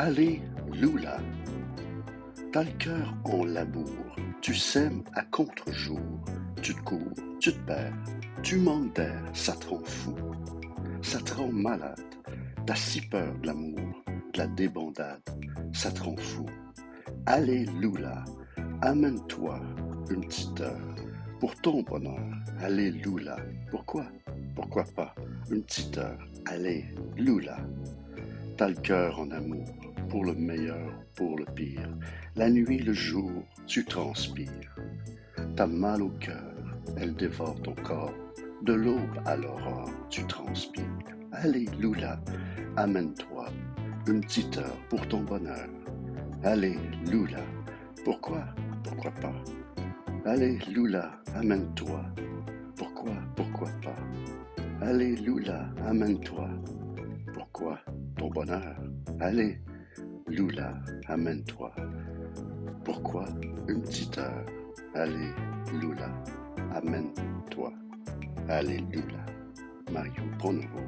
Allez, Lula. T'as le cœur en labour, tu sèmes à contre-jour, tu te cours, tu te perds, tu manques d'air, ça te rend fou, ça te rend malade, t'as si peur de l'amour, de la débandade, ça te rend fou. Allez, Lula, amène-toi une petite heure pour ton bonheur. Allez, Lula, pourquoi, pourquoi pas? Une petite heure. Allez, Lula. T'as le cœur en amour, pour le meilleur, pour le pire. La nuit, le jour, tu transpires. T'as mal au cœur, elle dévore ton corps. De l'aube à l'aurore, tu transpires. Allez, Lula, amène-toi une petite heure pour ton bonheur. Allez, Lula, pourquoi, pourquoi pas? Allez, Lula, amène-toi. Pourquoi, pourquoi pas? Allez, Lula, amène-toi. Pourquoi ton bonheur? Allez, Lula, amène-toi. Pourquoi une petite heure? Allez, Lula, amène-toi. Allez, Lula. Mario Bonobo.